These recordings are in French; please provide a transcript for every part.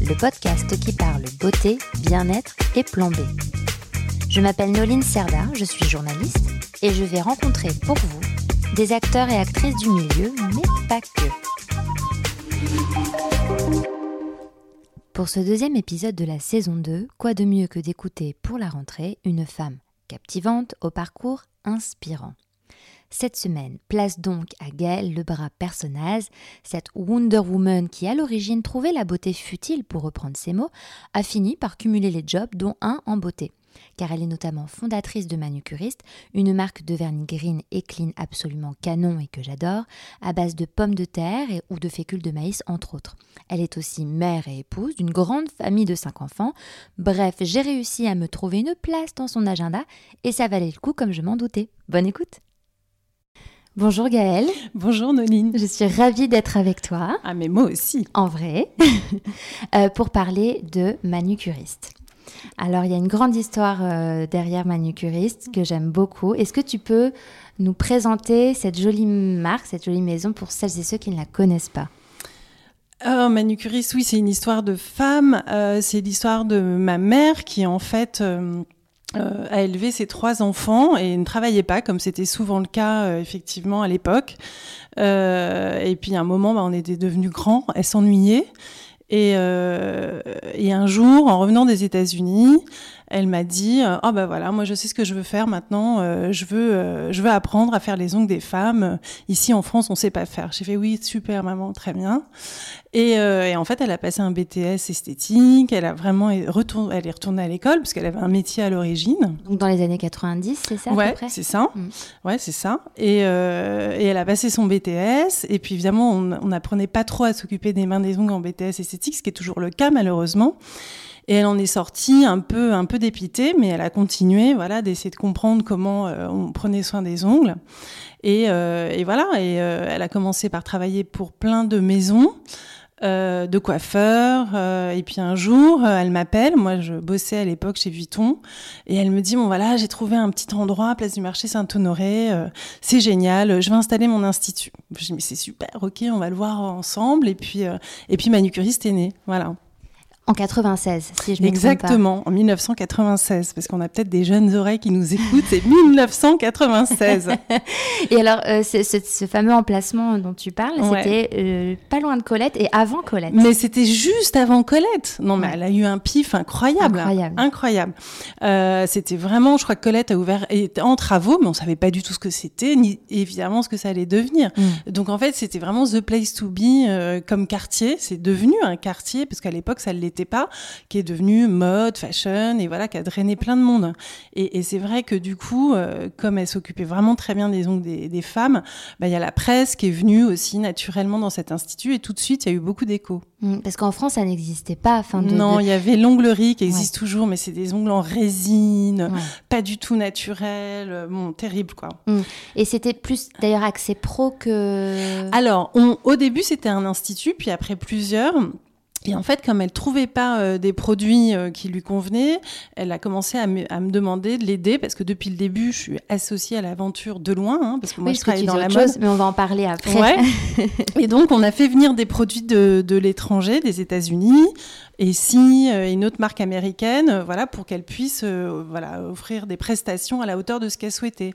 le podcast qui parle beauté, bien-être et plan B. Je m'appelle Noline Serda, je suis journaliste et je vais rencontrer pour vous des acteurs et actrices du milieu, mais pas que. Pour ce deuxième épisode de la saison 2, quoi de mieux que d'écouter pour la rentrée une femme captivante au parcours inspirant. Cette semaine, place donc à Gaëlle bras personnage cette Wonder Woman qui à l'origine trouvait la beauté futile pour reprendre ses mots, a fini par cumuler les jobs dont un en beauté car elle est notamment fondatrice de Manucuriste, une marque de vernis green et clean absolument canon et que j'adore, à base de pommes de terre et, ou de fécule de maïs entre autres. Elle est aussi mère et épouse d'une grande famille de cinq enfants. Bref, j'ai réussi à me trouver une place dans son agenda et ça valait le coup comme je m'en doutais. Bonne écoute Bonjour Gaëlle. Bonjour Noline. Je suis ravie d'être avec toi. Ah mais moi aussi. En vrai. Euh, pour parler de manucuriste. Alors, il y a une grande histoire euh, derrière Manucuriste que j'aime beaucoup. Est-ce que tu peux nous présenter cette jolie marque, cette jolie maison pour celles et ceux qui ne la connaissent pas? Oh, Manucuriste, oui, c'est une histoire de femme. Euh, c'est l'histoire de ma mère qui, en fait, euh, a élevé ses trois enfants et ne travaillait pas, comme c'était souvent le cas, effectivement, à l'époque. et puis, à un moment, bah, on était devenus grands, elle s'ennuyait. Et, euh, et, un jour, en revenant des États-Unis, elle m'a dit "Ah oh bah voilà, moi je sais ce que je veux faire maintenant. Euh, je veux, euh, je veux apprendre à faire les ongles des femmes. Ici en France, on sait pas faire." J'ai fait "Oui, super maman, très bien." Et, et, en fait, elle a passé un BTS esthétique. Elle a vraiment retourné, elle est retournée à l'école parce qu'elle avait un métier à l'origine. Donc dans les années 90, c'est ça Ouais, c'est ça. Mm. Ouais, c'est ça. Et, et, elle a passé son BTS. Et puis évidemment, on n'apprenait pas trop à s'occuper des mains des ongles en BTS esthétique, ce qui est toujours le cas malheureusement. Et elle en est sortie un peu, un peu dépitée, mais elle a continué, voilà, d'essayer de comprendre comment euh, on prenait soin des ongles. Et, euh, et voilà, et euh, elle a commencé par travailler pour plein de maisons. Euh, de coiffeurs. Euh, et puis un jour, elle m'appelle. Moi, je bossais à l'époque chez Vuitton. Et elle me dit, bon voilà, j'ai trouvé un petit endroit, place du marché Saint-Honoré. c'est génial. Je vais installer mon institut. Je dis, mais c'est super. Ok, on va le voir ensemble. Et puis, et puis Manucuriste est né. Voilà. En 96, si je me Exactement, en 1996, parce qu'on a peut-être des jeunes oreilles qui nous écoutent, c'est 1996. et alors, euh, ce, fameux emplacement dont tu parles, c'était euh, pas loin de Colette et avant Colette. Mais c'était juste avant Colette. Non, mais elle a eu un pif incroyable. Incroyable. Incroyable. Euh, c'était vraiment, je crois que Colette a ouvert, était en travaux, mais on savait pas du tout ce que c'était, ni évidemment ce que ça allait devenir. Mm. Donc en fait, c'était vraiment the place to be comme quartier. C'est devenu un quartier, parce qu'à l'époque, ça l'était pas, qui est devenu mode, fashion, et voilà, qui a drainé plein de monde. Et, c'est vrai que du coup, euh, comme elle s'occupait vraiment très bien des ongles des, femmes, bah, il y a la presse qui est venue aussi naturellement dans cet institut, et tout de suite, il y a eu beaucoup d'échos. Mmh, parce qu'en France, ça n'existait pas. De, non, il y avait l'onglerie qui existe toujours, mais c'est des ongles en résine, pas du tout naturels, bon, terrible quoi. Mmh. Et c'était plus d'ailleurs accès pro que. Alors, on, au début, c'était un institut, puis après plusieurs. Et en fait, comme elle trouvait pas euh, des produits euh, qui lui convenaient, elle a commencé à me, à me demander de l'aider parce que depuis le début, je suis associée à l'aventure de loin, hein, parce que moi je travaille dans la mode. mais on va en parler après. Ouais. et donc, on a fait venir des produits de, de l'étranger, des États-Unis, et si euh, une autre marque américaine, voilà, pour qu'elle puisse, voilà, offrir des prestations à la hauteur de ce qu'elle souhaitait.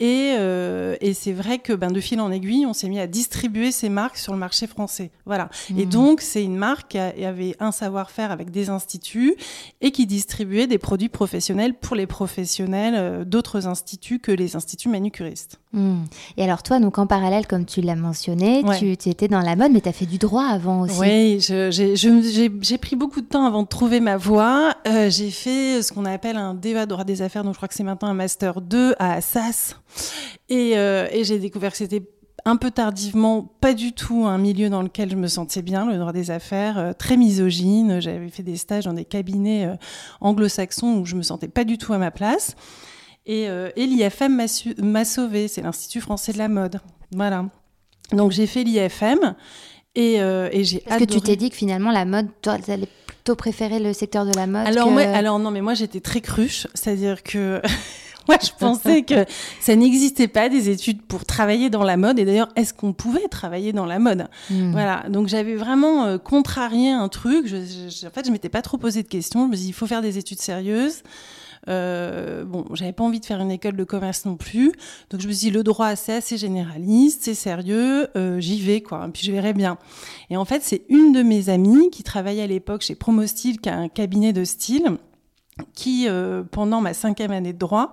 Et, euh, et c'est vrai que ben, de fil en aiguille, on s'est mis à distribuer ces marques sur le marché français. Voilà. Et mmh. donc, c'est une marque qui avait un savoir-faire avec des instituts et qui distribuait des produits professionnels pour les professionnels euh, d'autres instituts que les instituts manucuristes. Mmh. Et alors, toi, donc en parallèle, comme tu l'as mentionné, tu, tu, étais dans la mode, mais tu as fait du droit avant aussi. Oui, j'ai pris beaucoup de temps avant de trouver ma voie. Euh, j'ai fait ce qu'on appelle un DEA droit des affaires, donc je crois que c'est maintenant un Master 2 à Assas. Et, euh, et j'ai découvert que c'était un peu tardivement, pas du tout un milieu dans lequel je me sentais bien, le droit des affaires, euh, très misogyne. J'avais fait des stages dans des cabinets euh, anglo-saxons où je me sentais pas du tout à ma place. Et, et l'IFM m'a sauvé, c'est l'Institut français de la mode. Voilà. Donc j'ai fait l'IFM et, et j'ai Est-ce que tu t'es dit que finalement la mode, toi, tu allais plutôt préférer le secteur de la mode alors, alors non, mais moi j'étais très cruche, c'est-à-dire que moi, je pensais que ça n'existait pas des études pour travailler dans la mode. Et d'ailleurs, est-ce qu'on pouvait travailler dans la mode? Hmm. Voilà. Donc, j'avais vraiment euh, contrarié un truc. Je, en fait, je m'étais pas trop posé de questions. Je me dis, il faut faire des études sérieuses. Euh, bon, j'avais pas envie de faire une école de commerce non plus. Donc, je me suis dit, le droit, c'est assez généraliste, c'est sérieux, euh, j'y vais, quoi. Et puis, je verrai bien. Et en fait, c'est une de mes amies qui travaillait à l'époque chez Promostyle, qui a un cabinet de style, qui, euh, pendant ma cinquième année de droit,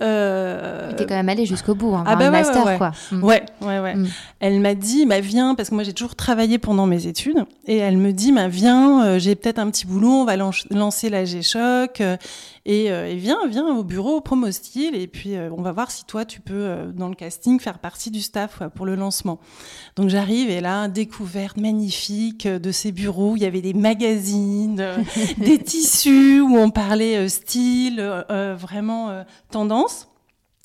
euh... Tu quand même allée jusqu'au bout, hein, ah bah master ouais, quoi. Mm. Ouais, ouais, ouais. Mm. Elle m'a dit, bah viens, parce que moi j'ai toujours travaillé pendant mes études, et elle me dit, bah viens, euh, j'ai peut-être un petit boulot, on va lancer la G-Shock, euh, euh, et, viens, viens au bureau, au promo style, et puis on va voir si toi tu peux, dans le casting, faire partie du staff pour le lancement. Donc j'arrive, et là, découverte magnifique de ces bureaux, il y avait des magazines, des tissus, où on parlait style, vraiment tendance.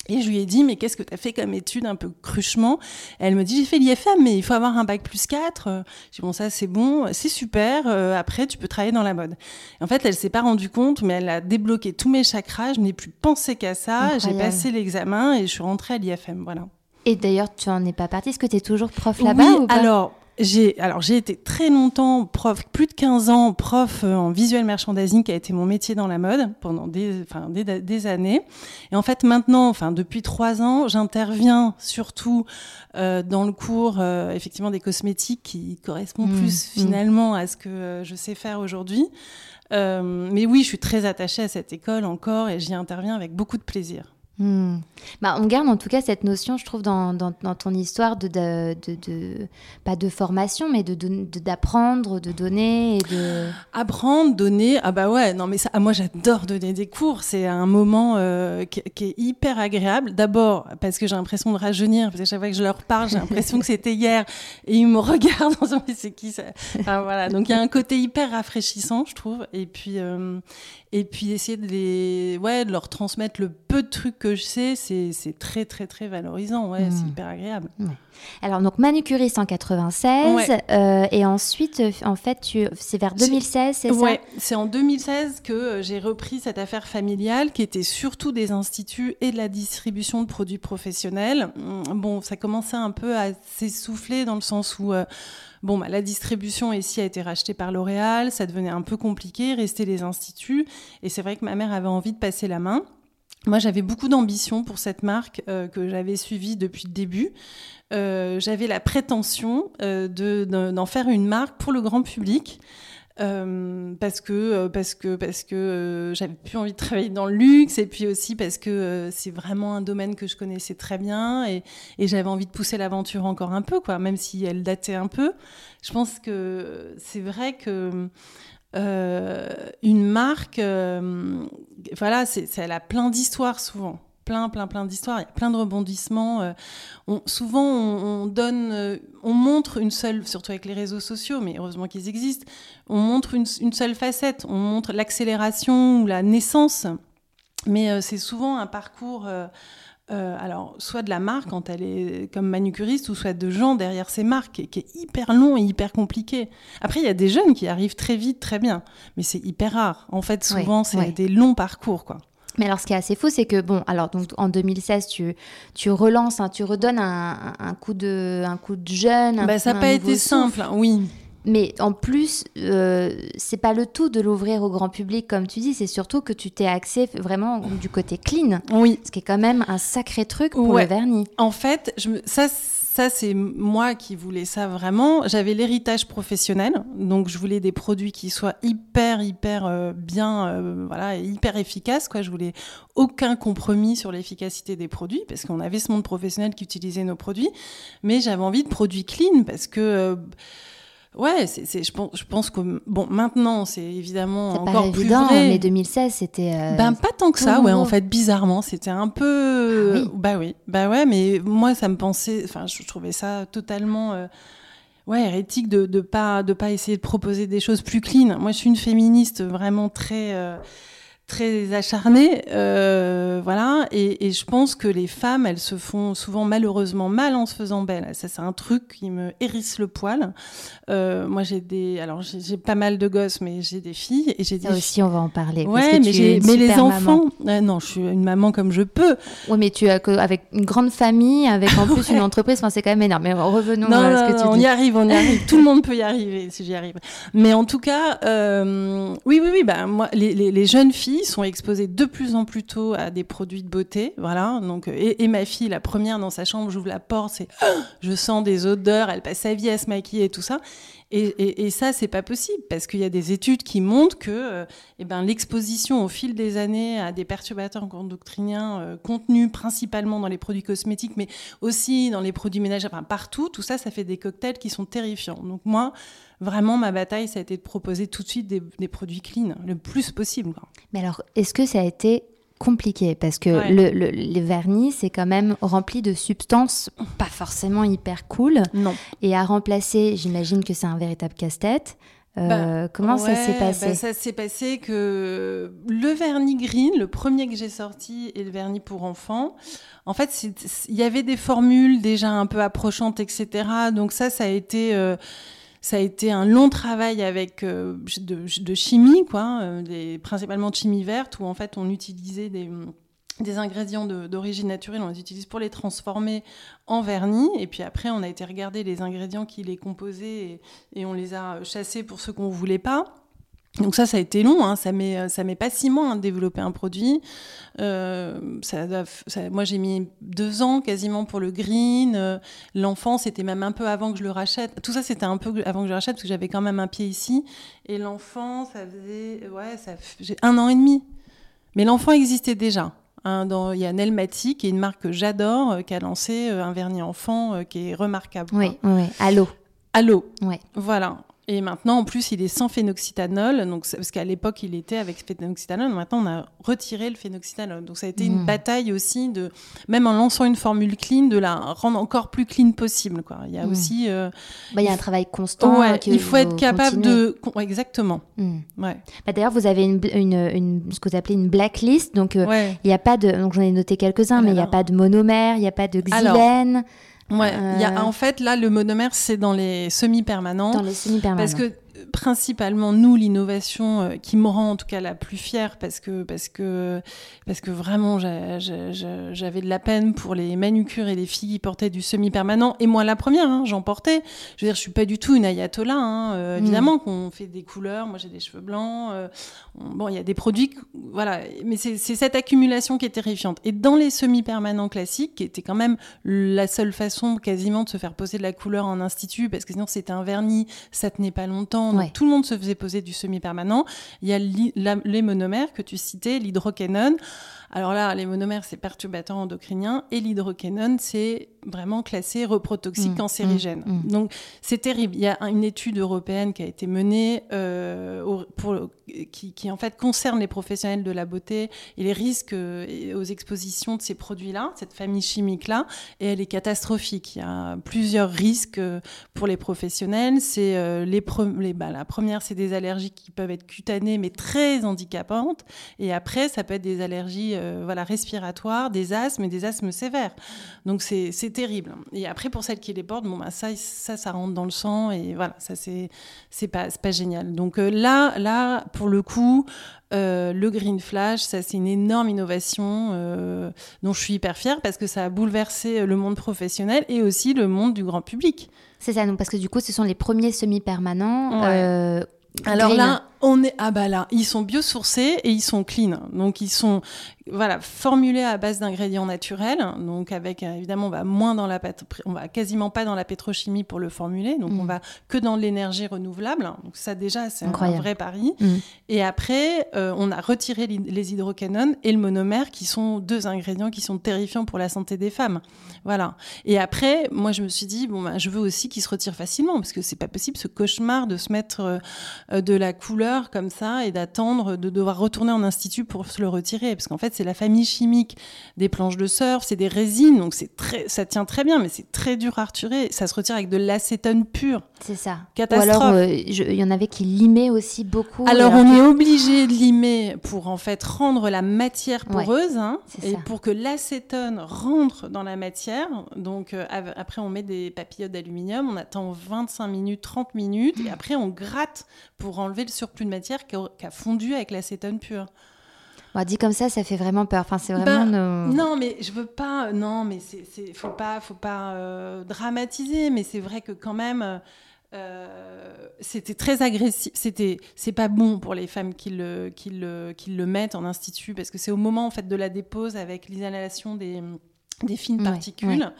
Et je lui ai dit, mais qu'est-ce que tu as fait comme étude un peu cruchement? Elle me dit, j'ai fait l'IFM, mais il faut avoir un bac plus 4. J'ai dit, bon, ça c'est bon, c'est super, euh, après tu peux travailler dans la mode. en fait, elle s'est pas rendue compte, mais elle a débloqué tous mes chakras, je n'ai plus pensé qu'à ça, j'ai passé l'examen et je suis rentrée à l'IFM, voilà. Et d'ailleurs, tu n'en es pas partie, est-ce que tu es toujours prof là-bas oui, ou pas? alors, j'ai alors j'ai été très longtemps prof, plus de 15 ans prof euh, en visuel merchandising qui a été mon métier dans la mode pendant des enfin des, des années. Et en fait maintenant, enfin depuis trois ans, j'interviens surtout euh, dans le cours euh, effectivement des cosmétiques qui correspond mmh, plus mmh. finalement à ce que euh, je sais faire aujourd'hui. Euh, mais oui, je suis très attachée à cette école encore et j'y interviens avec beaucoup de plaisir. Hmm. Bah, on garde en tout cas cette notion, je trouve, dans, ton histoire de, pas de formation, mais d'apprendre, de, donner et de apprendre, donner. Ah bah ouais, non mais ah, moi j'adore donner des cours. C'est un moment euh, qui, est hyper agréable. D'abord parce que j'ai l'impression de rajeunir, parce que chaque fois que je leur parle, j'ai l'impression que c'était hier et ils me regardent en disant mais c'est qui ça? Enfin, Voilà, donc il y a un côté hyper rafraîchissant, je trouve. Et puis euh, et puis essayer de les, ouais, de leur transmettre le peu de trucs que je sais, c'est très très très valorisant, ouais, c'est hmm. hyper agréable. Alors donc manucuriste en 96 euh, et ensuite euh, en fait c'est vers 2016, c'est ça? Ouais, c'est en 2016 que euh, j'ai repris cette affaire familiale qui était surtout des instituts et de la distribution de produits professionnels. Bon, ça commençait un peu à s'essouffler dans le sens où Bon, bah, la distribution ici a été rachetée par L'Oréal, ça devenait un peu compliqué, rester les instituts. Et c'est vrai que ma mère avait envie de passer la main. Moi, j'avais beaucoup d'ambition pour cette marque euh, que j'avais suivie depuis le début. Euh, j'avais la prétention euh, d'en faire une marque pour le grand public. Euh, parce que euh, parce que parce que euh, j'avais plus envie de travailler dans le luxe et puis aussi parce que c'est vraiment un domaine que je connaissais très bien et, et j'avais envie de pousser l'aventure encore un peu quoi même si elle datait un peu. Je pense que c'est vrai que une marque voilà c'est elle a plein d'histoires souvent plein, plein, plein d'histoires, il y a plein de rebondissements. Euh, souvent, on, donne, euh, on montre une seule, surtout avec les réseaux sociaux, mais heureusement qu'ils existent, on montre une, seule facette, on montre l'accélération ou la naissance, mais euh, c'est souvent un parcours. alors, soit de la marque quand elle est comme manucuriste, ou soit de gens derrière ces marques, qui est hyper long et hyper compliqué. Après, il y a des jeunes qui arrivent très vite, très bien, mais c'est hyper rare. En fait, souvent, c'est des longs parcours, quoi. Mais alors, ce qui est assez fou, c'est que, bon, alors, donc, en 2016, tu, tu relances, hein, tu redonnes un, un, coup de, un coup de jeune. Bah, ça n'a pas été simple, oui. Mais en plus, euh, c'est pas le tout de l'ouvrir au grand public, comme tu dis, c'est surtout que tu t'es axé vraiment du côté clean. Oui. Ce qui est quand même un sacré truc pour le vernis. En fait, je me... ça, ça, c'est moi qui voulais ça vraiment. J'avais l'héritage professionnel, donc je voulais des produits qui soient hyper, hyper euh, bien, euh, voilà, hyper efficaces. Quoi. Je voulais aucun compromis sur l'efficacité des produits, parce qu'on avait ce monde professionnel qui utilisait nos produits, mais j'avais envie de produits clean, parce que... Euh, Ouais, c'est, je, pense, je pense que bon, maintenant, c'est évidemment encore plus vrai. mais 2016, c'était. euh, Ben pas tant que ça, ouais. En fait, bizarrement, c'était un peu. Ah oui. Bah oui, bah ouais. Mais moi, ça me pensait. Enfin, je trouvais ça totalement. euh, Ouais, hérétique de de pas de pas essayer de proposer des choses plus clean. Moi, je suis une féministe vraiment très euh, très acharnée, euh, voilà. Et, et je pense que les femmes, elles se font souvent malheureusement mal en se faisant belles. Ça, c'est un truc qui me hérisse le poil. Euh, moi, j'ai des, alors j'ai pas mal de gosses, mais j'ai des filles et j'ai des Ça aussi, on va en parler. parce Ouais, que mais, tu es j'ai- une mais les enfants, non, je suis une maman comme je peux. Oui, mais tu as que, avec une grande famille, avec en plus une entreprise, enfin, c'est quand même énorme. Mais revenons Non, à non, ce que non, tu on dis. y arrive, on y arrive. Tout le monde peut y arriver si j'y arrive. Mais en tout cas, euh, oui, oui, oui. Bah, moi, les, les, les jeunes filles sont exposées de plus en plus tôt à des produits de beauté, voilà. Donc, euh, et, ma fille, la première dans sa chambre, j'ouvre la porte, c'est, je sens des odeurs. Elle passe sa vie à se maquiller et tout ça. Et, et, et ça, c'est pas possible parce qu'il y a des études qui montrent que euh, eh ben, l'exposition au fil des années à des perturbateurs endocriniens euh, contenus principalement dans les produits cosmétiques, mais aussi dans les produits ménagers, enfin partout, tout ça, ça fait des cocktails qui sont terrifiants. Donc moi, vraiment, ma bataille, ça a été de proposer tout de suite des, des produits clean, le plus possible. quoi. Mais alors, est-ce que ça a été compliqué? Parce que Ouais. le, le- les vernis, c'est quand même rempli de substances pas forcément hyper cool. Non. Et à remplacer, j'imagine que c'est un véritable casse-tête. Euh, Bah, comment ça s'est passé? bah, Ça s'est passé que le vernis green, le premier que j'ai sorti, et le vernis pour enfants, en fait, il y avait des formules déjà un peu approchantes, etc. Donc ça, ça a été... euh, ça a été un long travail avec euh, de, chimie, quoi, euh, principalement de chimie verte, où en fait on utilisait des, ingrédients d'origine naturelle, on les utilise pour les transformer en vernis, et puis après on a été regarder les ingrédients qui les composaient et, on les a chassés pour ceux qu'on voulait pas. Donc ça, ça a été long, hein. ça met ça met pas six mois hein, de développer un produit. Euh, ça, ça- moi, j'ai mis deux ans quasiment pour le green. Euh, L'enfant, c'était même un peu avant que je le rachète. Tout ça, c'était un peu avant que je le rachète parce que j'avais quand même un pied ici. Et l'enfant, ça faisait ouais, ça j'ai un an et demi. Mais l'enfant existait déjà. hein, dans- Il y a Nelmatic, qui est une marque que j'adore, euh, qui a lancé euh, un vernis enfant euh, qui est remarquable. oui, oui. Allô Allô. Ouais. Voilà. Et maintenant, en plus, il est sans phénoxytanol. Donc, parce qu'à l'époque, il était avec phénoxytanol. Maintenant, on a retiré le phénoxytanol. Donc, ça a été une Mm. bataille aussi de, même en lançant une formule clean, de la rendre encore plus clean possible. Quoi. Il y a Mm. aussi. euh, Bah, Il y a un travail constant. ouais, il faut être capable de. exactement. Hmm. Ouais. Bah, D'ailleurs, vous avez une, une, une- ce que vous appelez une blacklist. Donc, euh, Ouais. il a pas de. Donc, j'en ai noté quelques-uns, mais il n'y a pas de monomère, il n'y a pas de Alors, xylène Ouais. Il y Euh. a, en fait, là, le monomère, c'est dans les semi-permanents. dans les semi-permanents. Parce que euh, principalement nous l'innovation euh, qui me rend en tout cas la plus fière parce que parce que parce que vraiment j'a- j'a- j'a- j'avais de la peine pour les manucures et les filles qui portaient du semi permanent et moi la première hein, j'en portais. Je veux dire je suis pas du tout une ayatollah hein, euh, Mm. évidemment qu'on fait des couleurs. Moi j'ai des cheveux blancs euh, on- bon il y a des produits voilà mais c'est c'est cette accumulation qui est terrifiante. Et dans les semi permanents classiques qui était quand même la seule façon quasiment de se faire poser de la couleur en institut parce que sinon c'était un vernis ça tenait pas longtemps donc Ouais. tout le monde se faisait poser du semi-permanent. Il y a la- les monomères que tu citais, l'hydroquinone. Alors là, les monomères, c'est perturbateur endocrinien et l'hydroquinone, c'est vraiment classé reprotoxique Mm, cancérigène. mm, mm. Donc c'est terrible. Il y a un- une étude européenne qui a été menée euh, au- pour, qui, qui en fait concerne les professionnels de la beauté et les risques euh, aux expositions de ces produits-là, cette famille chimique-là, et elle est catastrophique. Il y a plusieurs risques euh, pour les professionnels. C'est les, les bah, la première, c'est des allergies qui peuvent être cutanées mais très handicapantes, et après, ça peut être des allergies euh, voilà respiratoires, des asthmes et des asthmes sévères. Donc c'est terrible. Et après, pour celles qui les portent, bon bah ça, ça, ça rentre dans le sang et voilà, ça c'est pas pas génial. Donc euh, là, là, pour le coup. euh, le Green Flash, ça c'est une énorme innovation euh, dont je suis hyper fière parce que ça a bouleversé le monde professionnel et aussi le monde du grand public. C'est ça, donc, parce que du coup, ce sont les premiers semi-permanents. Ouais. euh, Alors green. là, on est ah bah là, ils sont biosourcés et ils sont clean. Donc ils sont voilà, formulé à base d'ingrédients naturels, donc avec euh, évidemment on va moins dans la on va quasiment pas dans la pétrochimie pour le formuler, donc on va que dans l'énergie renouvelable. Donc ça déjà c'est un vrai pari. Et après on a retiré les hydrocanones et le monomère qui sont deux ingrédients qui sont terrifiants pour la santé des femmes. Voilà. Et après moi je me suis dit bon ben, je veux aussi qu'ils se retirent facilement parce que c'est pas possible ce cauchemar de se mettre de la couleur comme ça et d'attendre de devoir retourner en institut pour se le retirer parce qu'en fait c'est la famille chimique des planches de surf, c'est des résines donc c'est très ça tient très bien mais c'est très dur à retirer, ça se retire avec de l'acétone pur. C'est ça. Catastrophe. Ou alors euh, il y en avait qui limaient aussi beaucoup. Alors on est obligé de limer pour en fait rendre la matière poreuse hein, et pour que l'acétone rentre dans la matière. Donc euh, après on met des papillotes d'aluminium, on attend 25 minutes, 30 minutes et après on gratte pour enlever le surplus de matière qui a fondu avec l'acétone pur. Bon, dit comme ça, ça fait vraiment peur. Enfin, c'est vraiment. Ben, non, mais je veux pas. Non, mais c'est, faut pas, faut pas euh, dramatiser. Mais c'est vrai que quand même. Euh, c'était très agressif. C'était, c'est pas bon pour les femmes qui le, qui le, qui le mettent en institut parce que c'est au moment en fait de la dépose avec l'inhalation des, des fines particules.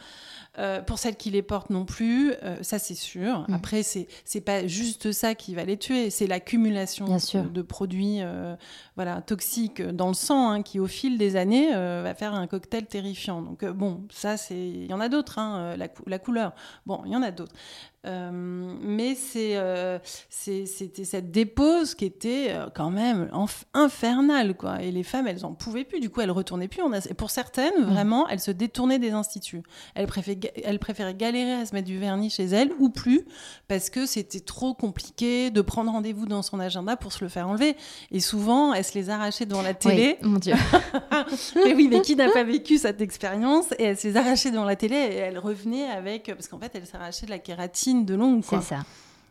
Euh, pour celles qui les portent non plus, euh, ça c'est sûr. Mm. Après, c'est c'est pas juste ça qui va les tuer, c'est l'accumulation de, produits euh, voilà toxiques dans le sang hein, qui au fil des années va faire un cocktail terrifiant. Donc bon, ça c'est il y en a d'autres, hein, la, la, couleur. Bon, il y en a d'autres. Euh, mais euh, c'était cette dépose qui était euh, quand même infernale. Quoi. Et les femmes, elles en pouvaient plus. Du coup, elles retournaient plus. On a, pour certaines, mm. vraiment, elles se détournaient des instituts. Elles préféraient, elles préféraient galérer à se mettre du vernis chez elles ou plus parce que c'était trop compliqué de prendre rendez-vous dans son agenda pour se le faire enlever. Et souvent, elles se les arrachaient devant la télé. mon Dieu. et oui, mais qui n'a pas vécu cette expérience Et elles se les arrachaient devant la télé et elles revenaient avec. Parce qu'en fait, elles s'arrachaient de la kératine de l'ongle. C'est ça.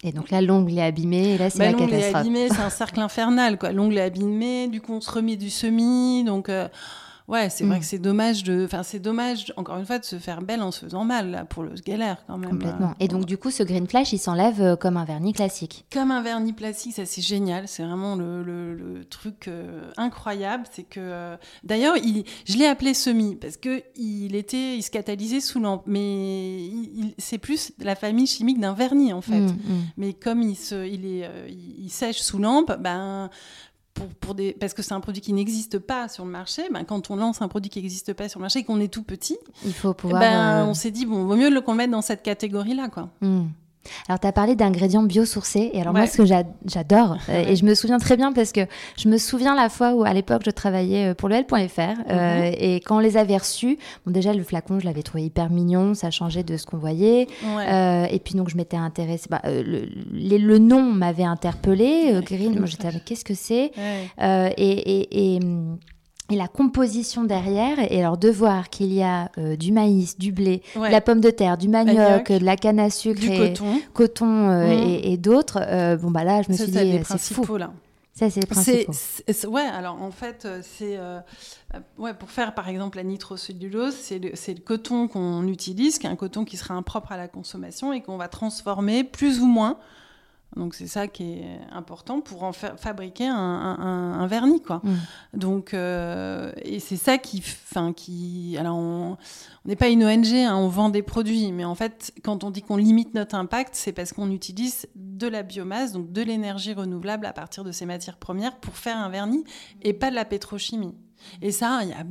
Et donc là, l'ongle est abîmé, et là, c'est bah, la catastrophe. L'ongle est abîmé, c'est un cercle infernal. L'ongle est abîmé, du coup, on se remet du semis, donc... Euh, Ouais, c'est vrai mm. que c'est dommage de, enfin c'est dommage encore une fois de se faire belle en se faisant mal là, pour le galère quand même. Complètement. Et donc du coup, ce green flash, il s'enlève euh, comme un vernis classique. Comme un vernis plastique, ça c'est génial, c'est vraiment le, le, truc euh, incroyable, c'est que euh, d'ailleurs, je l'ai appelé semi parce que il était, il se catalysait sous lampe, mais c'est plus la famille chimique d'un vernis en fait. Mm, mm. Mais comme il se, il est, il sèche sous lampe, ben pour, des, parce que c'est un produit qui n'existe pas sur le marché, ben, quand on lance un produit qui n'existe pas sur le marché et qu'on est tout petit, il faut pouvoir. Ben, On s'est dit, bon, vaut mieux qu'on le mette dans cette catégorie-là. quoi. Hmm. Alors, tu as parlé d'ingrédients biosourcés. Et alors, moi, ce que j'adore, euh, et je me souviens très bien parce que je me souviens la fois où, à l'époque, je travaillais euh, pour le L.fr. Euh, mhm. et quand on les avait reçus, bon, déjà, le flacon, je l'avais trouvé hyper mignon. Ça changeait de ce qu'on voyait. et puis, donc, je m'étais intéressée. Bah, le, nom m'avait interpellée. Green, moi, j'étais avec qu'est-ce que c'est? Et, et hum, et la composition derrière, et alors de voir qu'il y a euh, du maïs, du blé, de la pomme de terre, du manioc, de la canne à sucre, du coton, coton euh, mmh. et, d'autres, euh, bon bah là je me suis dit c'est fou. Là. Ça c'est les principaux. ouais, alors en fait c'est ouais pour faire par exemple la nitrocellulose, c'est le, le, coton qu'on utilise, qui est un coton qui sera impropre à la consommation et qu'on va transformer plus ou moins donc c'est ça qui est important pour en fabriquer un, vernis quoi. Mm. Donc euh, et c'est ça qui, enfin qui, alors on n'est pas une ONG, hein, on vend des produits, mais en fait quand on dit qu'on limite notre impact, c'est parce qu'on utilise de la biomasse, donc de l'énergie renouvelable à partir de ces matières premières pour faire un vernis et pas de la pétrochimie. Et ça, il y a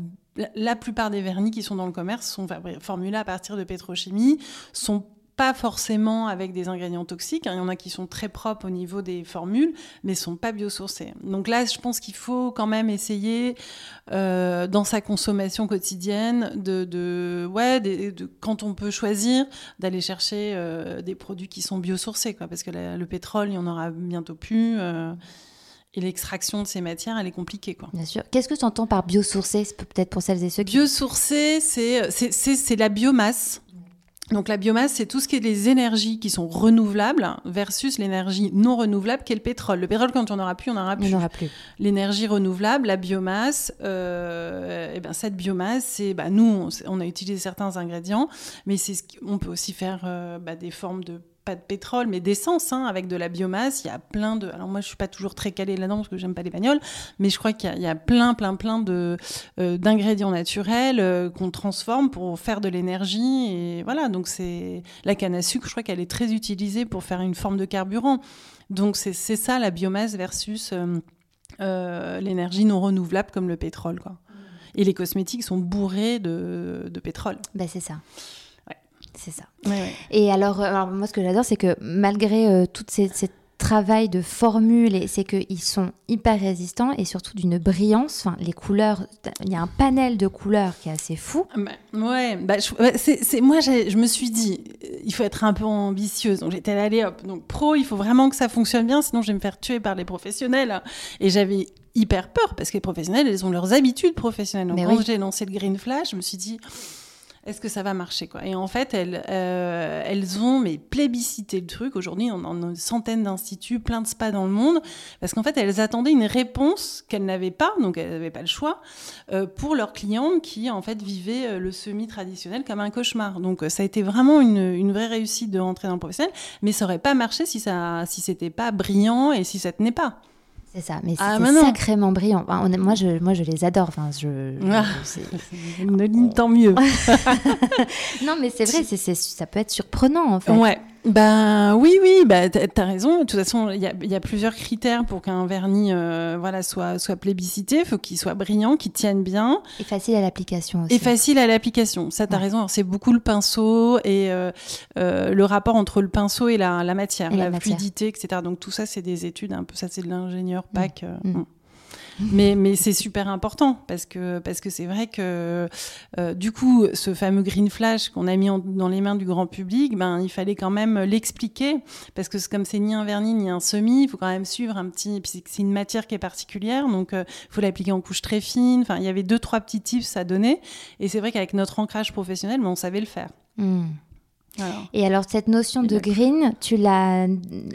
la plupart des vernis qui sont dans le commerce sont formulés à partir de pétrochimie, sont pas forcément avec des ingrédients toxiques. Hein. Il y en a qui sont très propres au niveau des formules, mais sont pas biosourcés. Donc là, je pense qu'il faut quand même essayer euh, dans sa consommation quotidienne de, de ouais, de, quand on peut choisir, d'aller chercher euh, des produits qui sont biosourcés, quoi, parce que le pétrole, il y en aura bientôt plus. Euh, et l'extraction de ces matières, elle est compliquée. Quoi. Bien sûr. Qu'est-ce que tu entends par biosourcé? Peut-être pour celles et ceux qui... Biosourcé, c'est la biomasse donc la biomasse, c'est tout ce qui est les énergies qui sont renouvelables versus l'énergie non renouvelable qui est le pétrole. Le pétrole, quand on n'aura plus, on n'aura plus. plus. L'énergie renouvelable, la biomasse, euh, et eh ben cette biomasse, c'est bah, nous, on, a utilisé certains ingrédients, mais c'est ce on peut aussi faire euh, bah, des formes de pas de pétrole, mais d'essence, hein, avec de la biomasse. Il y a plein de. Alors moi, je suis pas toujours très calée là-dedans parce que j'aime pas les bagnoles, mais je crois qu'il y, a plein, plein, plein de euh, d'ingrédients naturels euh, qu'on transforme pour faire de l'énergie. Et voilà, donc c'est la canne à sucre. Je crois qu'elle est très utilisée pour faire une forme de carburant. Donc c'est ça la biomasse versus euh, l'énergie non renouvelable comme le pétrole, quoi. Et les cosmétiques sont bourrés de, pétrole. Ben c'est ça. C'est ça. Et alors, moi, ce que j'adore, c'est que malgré euh, toutes ces, ces travail de formule, c'est qu'ils sont hyper résistants et surtout d'une brillance. Enfin, les couleurs, il y a un panel de couleurs qui est assez fou. Bah, ouais, bah, c'est, moi, je me suis dit, il faut être un peu ambitieuse. Donc j'étais allée, hop, donc pro, il faut vraiment que ça fonctionne bien, sinon je vais me faire tuer par les professionnels. Et j'avais hyper peur parce que les professionnels, ils ont leurs habitudes professionnelles. Donc quand j'ai lancé le Green Flash, je me suis dit, est-ce que ça va marcher quoi Et en fait, elles, euh, elles ont mais plébiscité le truc. Aujourd'hui, on en a une centaine d'instituts, plein de spas dans le monde, parce qu'en fait, elles attendaient une réponse qu'elles n'avaient pas, donc elles n'avaient pas le choix, euh, pour leurs clientes qui en fait vivaient euh, le semi traditionnel comme un cauchemar. Donc ça a été vraiment une, vraie réussite de rentrer dans le professionnel, mais ça aurait pas marché si ça, si c'était pas brillant et si ça tenait pas. C'est ça, mais ah, c'est sacrément brillant. moi, je, moi, je les adore. Enfin, je, ah. tant mieux. non, mais c'est vrai, c'est, ça peut être surprenant en fait. Ouais. Ben oui, oui, bah, tu as raison. De toute façon, il y, y a, plusieurs critères pour qu'un vernis euh, voilà, soit, soit plébiscité. Il faut qu'il soit brillant, qu'il tienne bien. Et facile à l'application aussi. Et facile à l'application. Ça, tu as raison. C'est beaucoup le pinceau et euh, euh, le rapport entre le pinceau et la, la matière, la, fluidité, etc. Donc tout ça, c'est des études un peu. Ça, c'est de l'ingénieur PAC. Mm. Mm mais, c'est super important parce que c'est vrai que euh, du coup, ce fameux green flash qu'on a mis dans les mains du grand public, ben il fallait quand même l'expliquer parce que comme c'est ni un vernis ni un semi, il faut quand même suivre un petit. C'est une matière qui est particulière, donc il euh, faut l'appliquer en couche très fine. Enfin, il y avait deux trois petits tips à donner, et c'est vrai qu'avec notre ancrage professionnel, ben, on savait le faire. Et alors, cette notion de green, tu l'as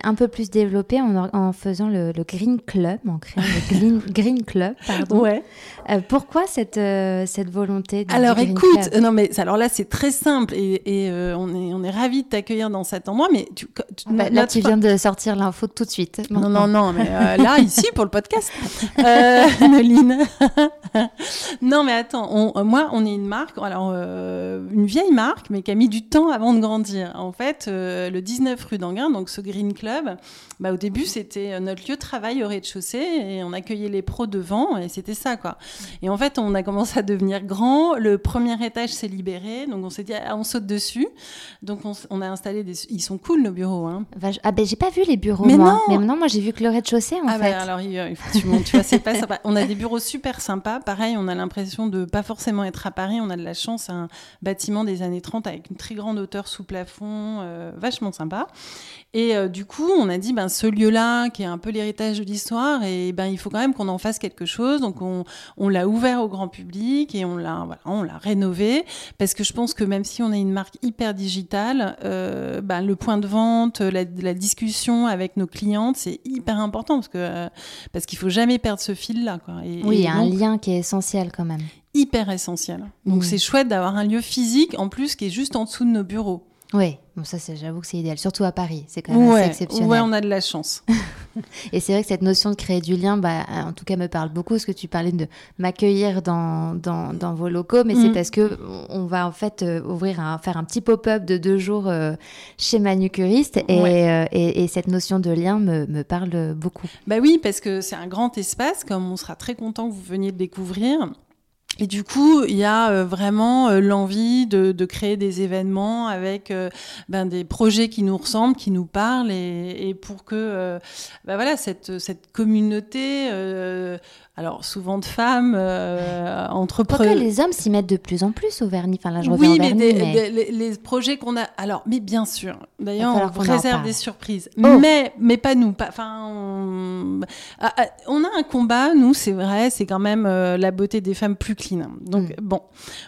un peu plus développée en, faisant le, Green Club, en créant le Green, green Club, pardon. Ouais. Euh, pourquoi cette, euh, cette volonté de Alors, écoute, non, mais alors là, c'est très simple et, euh, on est, on est ravis de t'accueillir dans cet endroit, mais tu, bah, là, tu viens de sortir l'info tout de suite. Non, non, non, mais là, ici, pour le podcast, Noline. non, mais attends, moi, on est une marque, alors, une vieille marque, mais qui a mis du temps avant de grandir en fait, euh, le 19 rue d'Anguin, donc ce Green Club, bah, au début, c'était euh, notre lieu de travail au rez-de-chaussée et on accueillait les pros devant et c'était ça, quoi. Et en fait, on a commencé à devenir grand. Le premier étage s'est libéré, donc on s'est dit, ah, on saute dessus. Donc on, a installé des. Ils sont cool, nos bureaux. Hein. Ah, ben j'ai pas vu les bureaux, mais moi. Non. Mais non, moi j'ai vu que le rez-de-chaussée, en ah, fait. alors, il faut que tu montes, tu vois, c'est pas sympa. On a des bureaux super sympas. Pareil, on a l'impression de pas forcément être à Paris. On a de la chance, un bâtiment des années 30 avec une très grande hauteur sous plafond, euh, vachement sympa. Et euh, du coup, on a dit, ben, ce lieu-là, qui est un peu l'héritage de l'histoire, et ben, il faut quand même qu'on en fasse quelque chose. Donc, on, on l'a ouvert au grand public et on l'a, voilà, on l'a rénové. Parce que je pense que même si on est une marque hyper digitale, euh, ben, le point de vente, la, la, discussion avec nos clientes, c'est hyper important parce que euh, parce qu'il faut jamais perdre ce fil-là. Et, oui, il y a un lien qui est essentiel quand même. Hyper essentiel. Donc, mmh. c'est chouette d'avoir un lieu physique, en plus, qui est juste en dessous de nos bureaux. Oui, bon, ça, j'avoue que c'est idéal, surtout à Paris. C'est quand même assez exceptionnel. Ouais, on a de la chance. et c'est vrai que cette notion de créer du lien, bah, en tout cas, me parle beaucoup. Parce que tu parlais de m'accueillir dans, dans, dans, vos locaux, mais c'est mm. parce que on va en fait euh, ouvrir, un, faire un petit pop-up de deux jours euh, chez Manucuriste. Euh, et, et, cette notion de lien me, me parle beaucoup. Bah oui, parce que c'est un grand espace, comme on sera très content que vous veniez le découvrir. Et du coup, il y a euh, vraiment euh, l'envie de, de, créer des événements avec euh, ben, des projets qui nous ressemblent, qui nous parlent, et, et pour que ben voilà, cette, cette communauté alors souvent de femmes euh, entrepreneurs. les hommes s'y mettent de plus en plus au vernis? Enfin là, je oui, mais, mais... les, projets qu'on a. Alors, mais bien sûr. D'ailleurs, on réserve des surprises. Oh. Mais, mais pas nous. Enfin, on... Ah, ah, on... a un combat. Nous, c'est vrai. C'est quand même euh, la beauté des femmes plus clean. Donc mm. bon,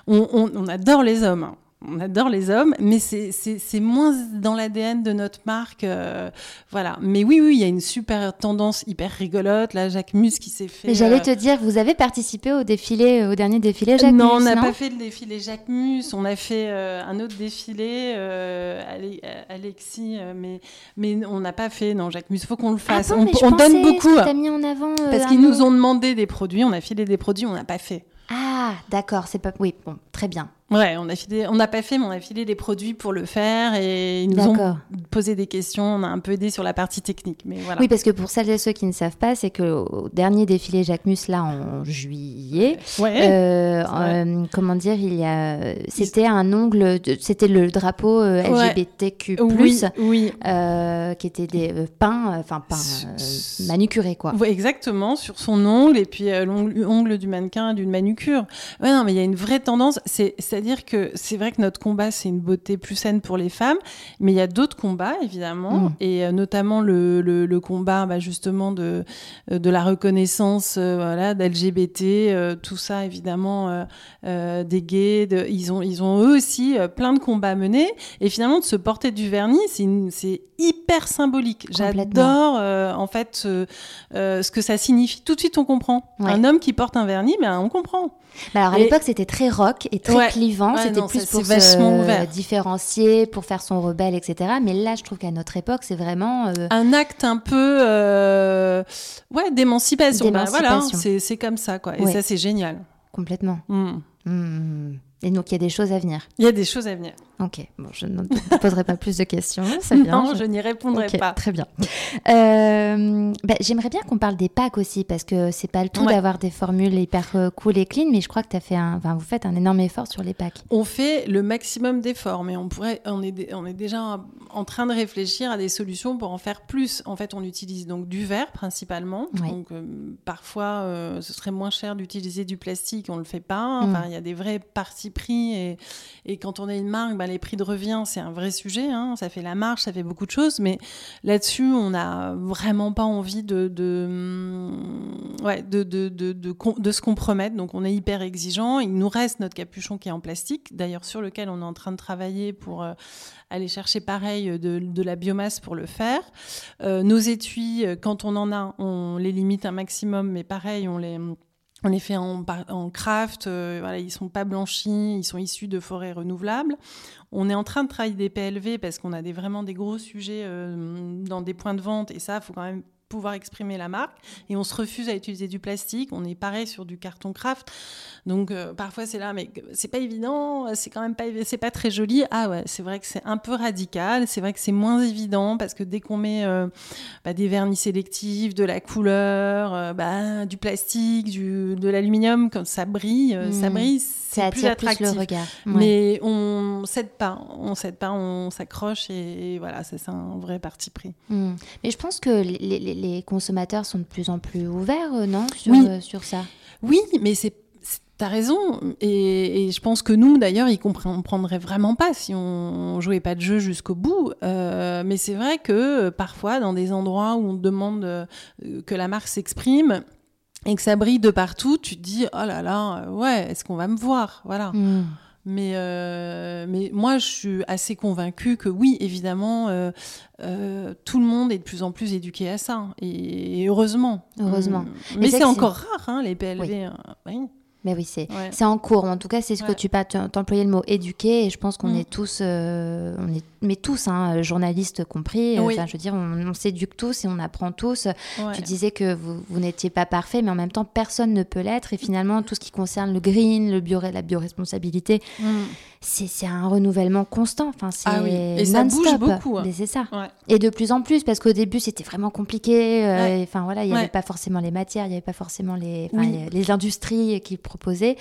on, on, adore les hommes. On adore les hommes, mais c'est moins dans l'ADN de notre marque. euh, voilà. Mais oui, oui, il y a une super tendance hyper rigolote. Là, Jacques Mus qui s'est fait. Mais j'allais euh, te dire, vous avez participé au défilé, euh, au dernier défilé Jacques non, on n'a pas fait le défilé Jacques Mus, on a fait euh, un autre défilé, Ale- Alexis, mais, mais on n'a pas fait, non, Jacques Mus, il faut qu'on le fasse. Ah bon, on donne beaucoup, que mis en avant. parce qu'ils nous ont demandé des produits, on a filé des produits, on n'a pas fait. Ah, d'accord, c'est pas. Oui, bon, très bien. Ouais, on a filé, on n'a pas fait, mais on a filé des produits pour le faire et ils nous ont posé des questions, on a un peu aidé sur la partie technique, mais voilà. Oui, parce que pour celles et ceux qui ne savent pas, c'est que au dernier défilé Jacques Mus, là, en juillet, Ouais. euh, euh, comment dire, il y a, c'était un ongle, c'était le drapeau euh. LGBTQ+, oui, oui. qui était des peints, enfin peints, manucurés, quoi. Ouais, exactement, sur son ongle et puis l'ongle ongle du mannequin d'une manucure. Ouais, non, mais il y a une vraie tendance. C'est, c'est-à-dire que c'est vrai que notre combat, c'est une beauté plus saine pour les femmes, mais il y a d'autres combats, évidemment, Mm. et euh, notamment le, le, le combat, bah, justement, de, euh, de la reconnaissance euh, voilà, d'LGBT, euh, tout ça, évidemment, euh, des gays. De, ils, ont, ils ont eux aussi plein de combats à mener. Et finalement, de se porter du vernis, c'est, hyper symbolique. J'adore, en fait, ce- ce que ça signifie. Tout de suite, on comprend. Ouais. Un homme qui porte un vernis, ben, on comprend. Bah alors à Et- l'époque, c'était très rock et très Ouais. clivant. Ouais, c'était plus pour se ouvert. différencier, pour faire son rebelle, etc. Mais là, je trouve qu'à notre époque, c'est vraiment. euh, Un acte un peu, euh, ouais, d'émancipation. Ben, voilà, D'émancipation. c'est, comme ça, quoi. Et Ouais. ça, c'est génial. complètement. Mm. Hmm. Et donc, il y a des choses à venir. Il y a des choses à venir. Ok, bon, je ne te poserai pas plus de questions. C'est bien. non, je- je n'y répondrai Ok, pas. Très bien. Euh, bah, J'aimerais bien qu'on parle des packs aussi, parce que c'est pas le tout Ouais. d'avoir des formules hyper euh, cool et clean, mais je crois que as fait un, enfin, vous faites un énorme effort sur les packs. On fait le maximum d'efforts, mais on pourrait, on est, on est déjà en train de réfléchir à des solutions pour en faire plus. En fait, on utilise donc du verre principalement. Donc euh, parfois, euh, ce serait moins cher d'utiliser du plastique, on le fait pas. Mm. Enfin, il y a des vrais partis pris et, et quand on est une marque, bah, les prix de revient, c'est un vrai sujet. hein. Ça fait la marche, ça fait beaucoup de choses, mais là-dessus, on n'a vraiment pas envie de, de, ouais, de, de, de, se compromettre. Donc, on est hyper exigeant. Il nous reste notre capuchon qui est en plastique, d'ailleurs, sur lequel on est en train de travailler pour euh, aller chercher pareil euh, de, la biomasse pour le faire. Euh, nos étuis, quand on en a, on les limite un maximum, mais pareil, on les. Les fait en, en craft, euh, voilà, ils sont pas blanchis, ils sont issus de forêts renouvelables. On est en train de travailler des PLV parce qu'on a des, vraiment des gros sujets euh, dans des points de vente et ça, il faut quand même pouvoir exprimer la marque. Et on se refuse à utiliser du plastique. On est pareil sur du carton craft. Donc euh, parfois c'est là, mais c'est pas évident, c'est quand même pas, c'est pas très joli. Ah ouais, c'est vrai que c'est un peu radical. C'est vrai que c'est moins évident parce que dès qu'on met euh, bah, des vernis sélectifs, de la couleur, euh, bah, du plastique, du, de l'aluminium, comme ça brille, ça Mhm. brille, c'est plus attractif. le regard. Ouais. Mais on cède pas, on cède pas, on s'accroche et, et voilà, c'est un vrai parti pris. Hmm. Mais je pense que les, les- les consommateurs sont de plus en plus ouverts, euh, non sur, Oui. euh, sur ça? Oui, mais c'est T'as raison, et, et je pense que nous, d'ailleurs, ils comprendraient vraiment pas si on jouait pas de jeu jusqu'au bout. Euh, mais c'est vrai que parfois, dans des endroits où on demande euh, que la marque s'exprime et que ça brille de partout, tu te dis oh là là, ouais, est-ce qu'on va me voir, voilà. Hmm. Mais, euh, mais moi, je suis assez convaincue que oui, évidemment, euh, euh, tout le monde est de plus en plus éduqué à ça. Et, et heureusement. Heureusement. Mm. Mais c'est encore rare, hein, les PLV. Oui. euh, oui. Mais oui, c'est Ouais. c'est en cours. En tout cas, c'est ce que tu pas t'employer le mot éduquer. Et je pense qu'on Mm. est tous, euh, on est, mais tous, hein, journalistes compris. Oui. Enfin, je veux dire, on, on s'éduque tous et on apprend tous. Ouais. Tu disais que vous, vous n'étiez pas parfait, mais en même temps, personne ne peut l'être. Et finalement, tout ce qui concerne le green, le bio, la bioresponsabilité, Mm. C'est un renouvellement constant. Enfin, c'est Ah oui. Et ça bouge beaucoup, hein. C'est ça. Ouais. Et de plus en plus, parce qu'au début, c'était vraiment compliqué. euh, Ouais. Enfin, voilà, il n'y avait Ouais. pas forcément les matières, il n'y avait pas forcément les, Oui. les, les industries qui proposaient.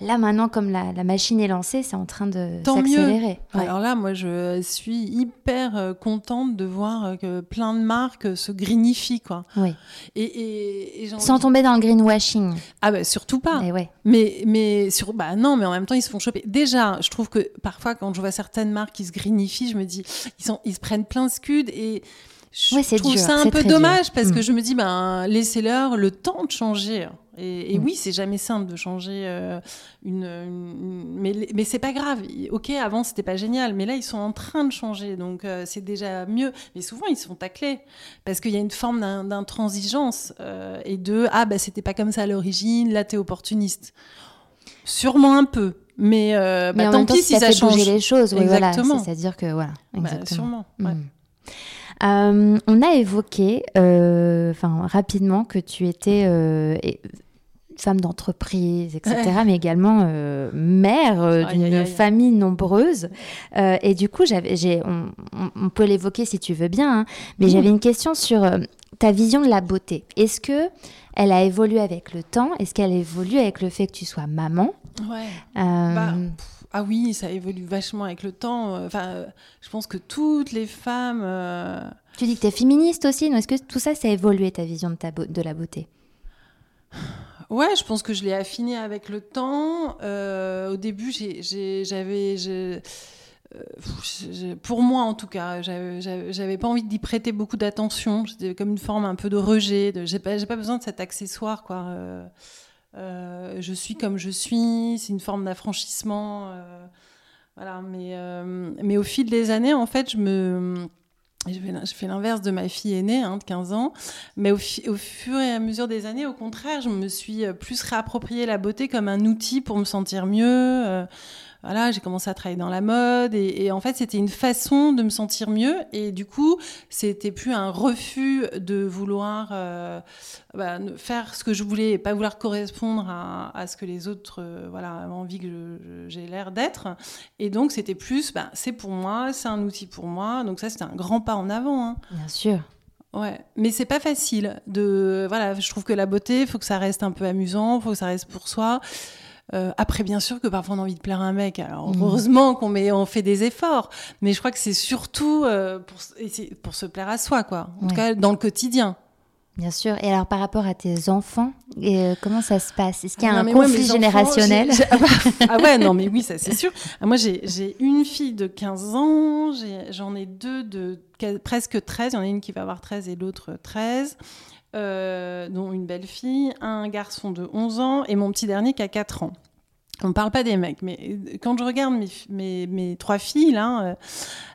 Là, maintenant, comme la, la machine est lancée, c'est en train de s'accélérer. Alors là, moi, je suis hyper euh, contente de voir euh, que plein de marques se greenifient, quoi. Oui. Et, et, et j'ai Sans tomber dans le greenwashing. Ah bah surtout pas. Ouais. Mais, mais sur, bah non, mais en même temps, ils se font choper. Déjà, je trouve que parfois, quand je vois certaines marques qui se greenifient, je me dis, ils, sont, ils se prennent plein de scuds et je Ouais, trouve dur, ça un peu dommage dur. parce Mm. que je me dis, ben, laissez-leur le temps de changer. Et, et Mm. oui, c'est jamais simple de changer euh, une, une- mais mais c'est pas grave. Ok, avant c'était pas génial, mais là ils sont en train de changer, donc euh, c'est déjà mieux. Mais souvent ils se font tacler parce qu'il y a une forme d'in- d'intransigeance euh, et de ah bah c'était pas comme ça à l'origine, là t'es opportuniste. Sûrement un peu, mais, euh, Mais bah, en tant même temps, pis si ça ça fait change. bouger les choses, oui, voilà. C'est-à-dire que voilà, Bah, exactement. sûrement. ouais. Mm. Euh, on a évoqué, euh, rapidement, que tu étais femme d'entreprise, etc., mais également euh, mère euh, d'une aïe, aïe. famille nombreuse. Euh, et du coup, j'avais, j'ai, on, peut l'évoquer si tu veux bien, hein, mais j'avais une question sur ta vision de la beauté. Est-ce que elle a évolué avec le temps? Est-ce qu'elle évolue avec le fait que tu sois maman? Ouais. Bah, Ah oui, ça évolue vachement avec le temps. Enfin, je pense que toutes les femmes. Tu dis que tu es féministe aussi, non? Est-ce que tout ça, ça a évolué ta vision de, ta beau- de la beauté? Ouais, je pense que je l'ai affiné avec le temps. Euh, au début, j'avais. euh, pour moi, en tout cas, j'avais- pas envie d'y prêter beaucoup d'attention. C'était comme une forme un peu de rejet. J'ai pas, pas besoin de cet accessoire, quoi. Euh, je suis comme je suis. C'est une forme d'affranchissement. voilà. Mais au fil des années, en fait, je me je fais l'inverse de ma fille aînée, hein, de 15 ans. Mais au fur et à mesure des années, au contraire, je me suis euh, plus réapproprié la beauté comme un outil pour me sentir mieux. euh, voilà, j'ai commencé à travailler dans la mode et, et en fait, c'était une façon de me sentir mieux. Et du coup, c'était plus un refus de vouloir euh, bah, faire ce que je voulais et pas vouloir correspondre à, à ce que les autres euh, voilà, avaient envie que j'ai l'air d'être. Et donc, c'était plus, bah, c'est pour moi, c'est un outil pour moi. Donc ça, c'était un grand pas en avant. hein. Bien sûr. Ouais, mais c'est pas facile de voilà, je trouve que la beauté, faut que ça reste un peu amusant, faut que ça reste pour soi. Euh, après, bien sûr que parfois on a envie de plaire à un mec. Alors Mhm. heureusement qu'on met, on fait des efforts, mais je crois que c'est surtout euh, pour, se plaire à soi, quoi. En Ouais. tout cas, dans le quotidien. Bien sûr. Et alors, par rapport à tes enfants, euh, comment ça se passe? Est-ce qu'il y a Ah un conflit enfants, générationnel? ah, bah, ah ouais, non, mais oui, ça c'est sûr. Ah, Moi, j'ai une fille de 15 ans, j'en ai deux de presque 13. Il y en a une qui va avoir 13 et l'autre 13. Euh, dont une belle fille, un garçon de 11 ans et mon petit dernier qui a 4 ans. On ne parle pas des mecs, mais euh, quand je regarde mes, mes, mes trois filles, là, euh,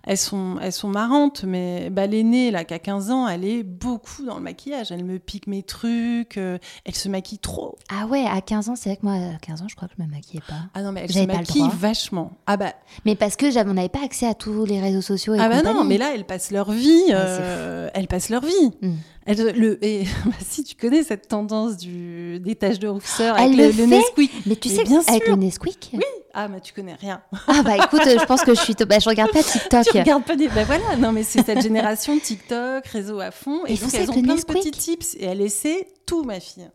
elles, sont, elles sont marrantes, mais bah, l'aînée, là, qui a 15 ans, elle est beaucoup dans le maquillage. Elle me pique mes trucs, euh, elle se maquille trop. Ah ouais, à 15 ans, c'est vrai que moi, à 15 ans, je crois que je me maquillais pas. Ah non, mais elle se maquille vachement. Ah bah, Mais parce que on n'avait pas accès à tous les réseaux sociaux et ah bah compagnie. non, mais là, elles passent leur vie. Ouais, euh, elles passent leur vie. Mm. Elles- le, et bah, si tu connais cette tendance du, des taches de rousseur avec le le, le Nesquik. Mais tu Mais sais, bien avec sûr. le Nesquik Oui. Ah, bah tu connais rien. Ah bah écoute, je pense que je suis... Bah, je regarde pas TikTok. Tu regardes pas des. Ben voilà, non, mais c'est cette génération TikTok, réseau à fond. Et, Et donc, elles ont le plein de petits tips. Et elle essaie tout, ma fille.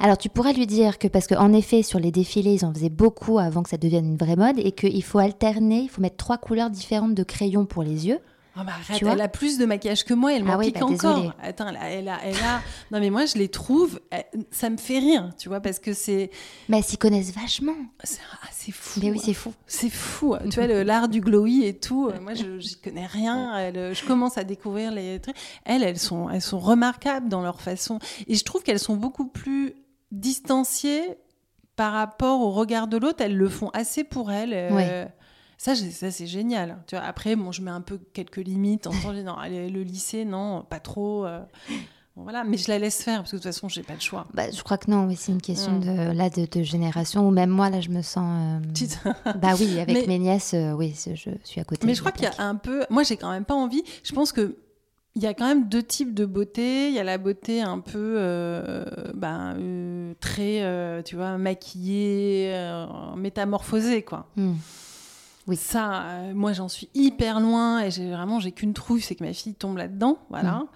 Alors tu pourrais lui dire que parce qu'en effet sur les défilés ils en faisaient beaucoup avant que ça devienne une vraie mode et qu'il faut alterner, il faut mettre trois couleurs différentes de crayons pour les yeux. Oh, bah arrête, Tu vois elle a plus de maquillage que moi, elle Ah m'en oui, pique bah, encore. Attends, elle a, elle, a, elle a- Non, mais moi, je les trouve. elle- Ça me fait rire, tu vois, parce que c'est. Mais elles s'y connaissent vachement. C'est ah, fou. Mais oui c'est fou. C'est fou, tu vois, l'art du glowy et tout. euh, Moi, je j'y connais rien. Elle, euh, je commence à découvrir les trucs. Elles, elles sont, elles sont remarquables dans leur façon. Et je trouve qu'elles sont beaucoup plus distanciées par rapport au regard de l'autre. Elles le font assez pour elles. euh. Ça, ça c'est génial. Tu vois, après, bon, je mets un peu quelques limites. En temps, non, le lycée, non, pas trop. euh. Bon, voilà, mais je la laisse faire parce que de toute façon, j'ai pas le choix. Bah, je crois que non, oui, c'est une question Mm. de, là, de, de génération, ou même moi, là, je me sens... euh, Petite- Bah oui, avec Mais- mes nièces, euh, oui, je suis à côté. Mais je crois qu'il y a un peu. Moi, j'ai quand même pas envie. Je pense que. Il y a quand même deux types de beauté. Il y a la beauté un peu euh, ben, euh, très, euh, tu vois, maquillée, métamorphosée, quoi. Hmm. Oui. Ça, euh, moi, j'en suis hyper loin et j'ai vraiment, j'ai qu'une trouille, c'est que ma fille tombe là-dedans, voilà. Mm.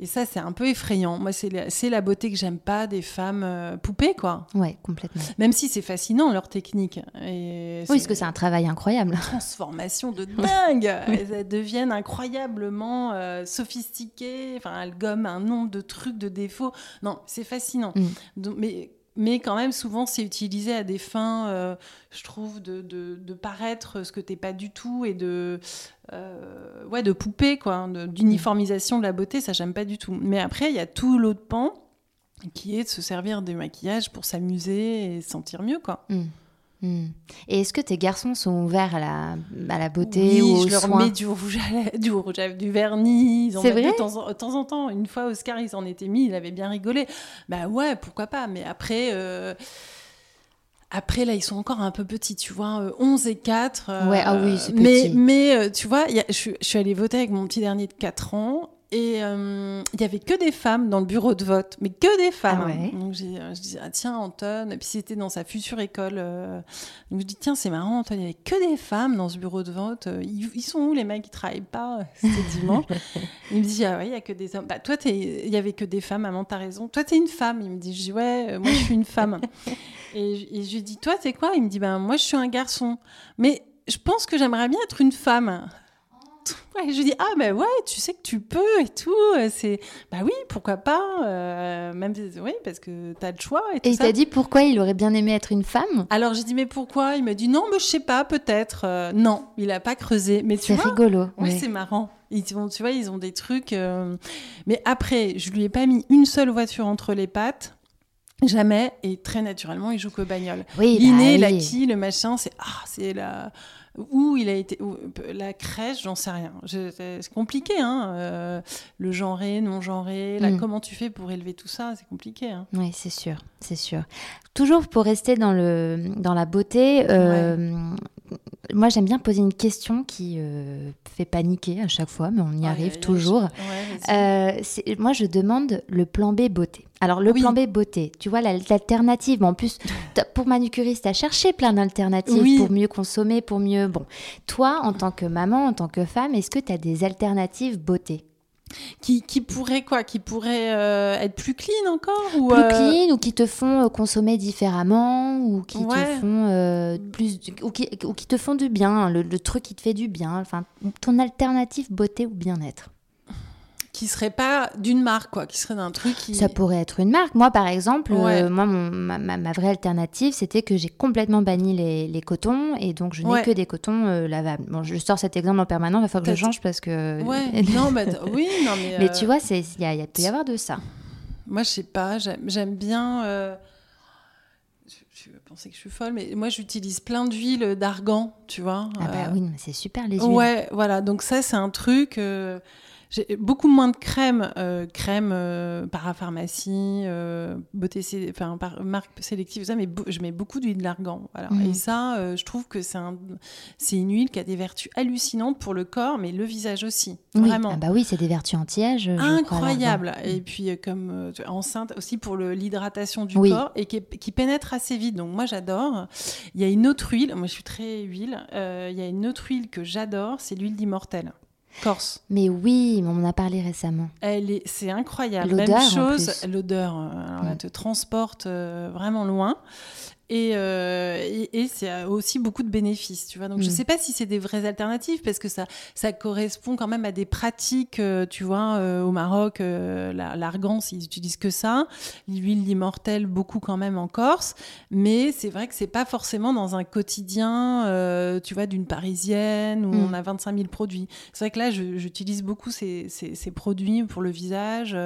Et ça, c'est un peu effrayant. Moi, c'est la, beauté que j'aime pas des femmes euh, poupées, quoi. Ouais, complètement. Même si c'est fascinant leur technique. Et Oui, parce que c'est un travail incroyable. transformation de dingue. elles, elles deviennent incroyablement euh, sophistiquées. Enfin, elles gomment un nombre de trucs, de défauts. Non, c'est fascinant. Mm. Donc, mais, mais quand même, souvent, c'est utilisé à des fins, euh, je trouve, de, paraître ce que t'es pas du tout et de, euh, ouais, de poupée, quoi, de- d'uniformisation de la beauté. Ça, j'aime pas du tout. Mais après, il y a tout l'autre pan qui est de se servir des maquillages pour s'amuser et se sentir mieux, quoi. Mm. Mm. Et est-ce que tes garçons sont ouverts à la, à la beauté oui, ou aux je leur soins mets du rouge à lèvres, du rouge à lèvres, du vernis. Ils en C'est vrai de temps, en, de temps en temps. Une fois, Oscar, ils en étaient mis, il avait bien rigolé. Bah ouais, pourquoi pas. Mais après, euh, après là, ils sont encore un peu petits, tu vois, euh, 11 et 4. euh, Ouais, ah oui, c'est Mais, petit. mais euh, tu vois, il y a- je, suis- je suis allée voter avec mon petit dernier de 4 ans. Et euh, il y avait que des femmes dans le bureau de vote, mais que des femmes. Ah ouais. Donc j'ai- je disais, ah, tiens, Anton, et puis c'était dans sa future école. euh, donc je dis, tiens, c'est marrant, Anton, il y avait que des femmes dans ce bureau de vote. euh, Ils, ils sont où les mecs? Qui travaillent pas C'était dimanche. il me dit, ah ouais, il y a que des hommes. Bah, toi, t'es- il y avait que des femmes, maman, t'as raison. Toi, t'es une femme. Il me dit, je dis, ouais, euh, moi, je suis une femme. et, je- et je lui dis, toi, t'es quoi? Il me dit, ben, moi, je suis un garçon. Mais je pense que j'aimerais bien être une femme. Ouais, je lui dis ah ben ouais tu sais que tu peux et tout euh, c'est bah oui pourquoi pas euh, même oui parce que t'as le choix et tout Et il t'a dit pourquoi il aurait bien aimé être une femme? Alors j'ai dit mais pourquoi? Il me dit non mais je sais pas peut-être Euh, non il a pas creusé mais tu C'est rigolo. Ouais, oui. c'est marrant. Ils ont, tu vois, ils ont des trucs. euh, Mais après, je lui ai pas mis une seule voiture entre les pattes. Jamais. Et très naturellement, il joue que bagnole. Oui, L'inné, bah oui. l'acquis, le machin, c'est ah, c'est la où il a été où- la crèche, j'en sais rien. C'est compliqué, hein. euh, le genré, non genré. Là, Mm. comment tu fais pour élever tout ça C'est compliqué. Hein. Oui, c'est sûr, c'est sûr. Toujours pour rester dans, le, dans la beauté, euh, moi j'aime bien poser une question qui euh, fait paniquer à chaque fois, mais on y arrive toujours. ouais. Euh, moi, je demande le plan B beauté. Alors, le Oui. plan B beauté, tu vois, la- l'alternative. En plus, pour manucuriste, tu as cherché plein d'alternatives Oui. pour mieux consommer, pour mieux. Bon, toi, en tant que maman, en tant que femme, est-ce que tu as des alternatives beauté? Qui, qui pourrait quoi? Qui pourrait euh, être plus clean encore ou Plus clean ou qui te font consommer différemment? Ou qui Ouais. te font euh, plus. Ou qui, ou qui te font du bien, le, le truc qui te fait du bien. Enfin, ton alternative beauté ou bien-être. qui serait pas d'une marque quoi, qui serait d'un truc qui. Ça pourrait être une marque. Moi, par exemple, euh, moi, mon- ma, ma- ma vraie alternative, c'était que j'ai complètement banni les, les cotons et donc je n'ai Ouais. que des cotons euh, lavables. Bon, je sors cet exemple en permanent, il va falloir que je change parce que. Non, mais t- oui, non mais. Mais tu vois, c'est- il y, a- y a- peut y avoir de ça. Moi, je sais pas, j'aime bien. euh, Je, je vais penser que je suis folle, mais moi, j'utilise plein d'huiles d'argan, tu vois. Ah bah euh, oui, mais c'est super les huiles. Ouais, voilà. Donc ça, c'est un truc. euh, j'ai beaucoup moins de crème, euh, crème euh, parapharmacie, euh, beauté, enfin par marque sélective, ça, mais je mets beaucoup d'huile d'argan. Voilà. Mhm. Et ça, euh, je trouve que c'est un, c'est une huile qui a des vertus hallucinantes pour le corps, mais le visage aussi, Oui. vraiment. Ah bah oui, c'est des vertus anti-âge. Incroyable. l'argan. Et puis, euh, comme enceinte aussi pour l'hydratation du Oui. corps et qui, qui pénètre assez vite. Donc, moi, j'adore. Il y a une autre huile. Moi, je suis très huile. il y a une autre huile que j'adore. C'est l'huile d'immortel. Corse. Mais oui, mais on en a parlé récemment. Elle est, c'est incroyable. L'odeur, Même chose, l'odeur, euh, elle Mm. te transporte euh, vraiment loin. Et, euh, et, et c'est aussi beaucoup de bénéfices, tu vois. Donc, je Mm. sais pas si c'est des vraies alternatives parce que ça, ça correspond quand même à des pratiques, euh, tu vois, euh, au Maroc, euh, la- l'argan, ils utilisent que ça. L'huile d'immortel, beaucoup quand même en Corse. Mais c'est vrai que c'est pas forcément dans un quotidien, euh, tu vois, d'une parisienne où Mm. on a 25 000 produits. C'est vrai que là, je- j'utilise beaucoup ces, ces- ces produits pour le visage.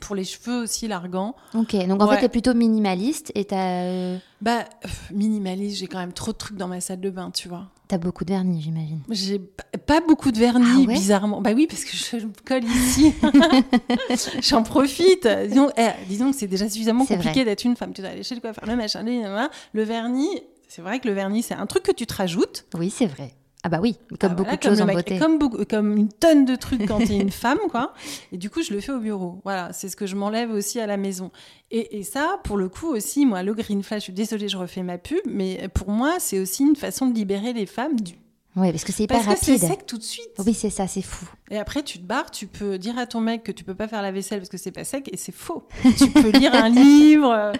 Pour les cheveux aussi, l'argan. Ok, donc en Ouais. fait, t'es plutôt minimaliste et t'as euh, Bah, minimaliste, j'ai quand même trop de trucs dans ma salle de bain, tu vois. t'as beaucoup de vernis, j'imagine. J'ai pas beaucoup de vernis, Ah ouais? bizarrement. Bah oui, parce que je me colle ici. J'en profite. Disons, eh, disons que c'est déjà suffisamment compliqué d'être une femme. Tu dois aller chez le coiffeur, le machin, le vernis. C'est vrai que le vernis, c'est un truc que tu te rajoutes. Oui, c'est vrai. Ah bah oui, comme Ah, beaucoup voilà, de choses en mec- beauté. Comme, beaucoup- comme une tonne de trucs quand tu es une femme, quoi. Et du coup, je le fais au bureau. Voilà, c'est ce que je m'enlève aussi à la maison. Et, et ça, pour le coup aussi, moi, le Green Flash, je suis désolée, je refais ma pub, mais pour moi, c'est aussi une façon de libérer les femmes du... Oui, parce que c'est hyper Parce que c'est rapide. sec tout de suite. Oui, c'est ça, c'est fou. Et après, tu te barres, tu peux dire à ton mec que tu peux pas faire la vaisselle parce que c'est pas sec, et c'est faux. tu peux lire un livre, euh,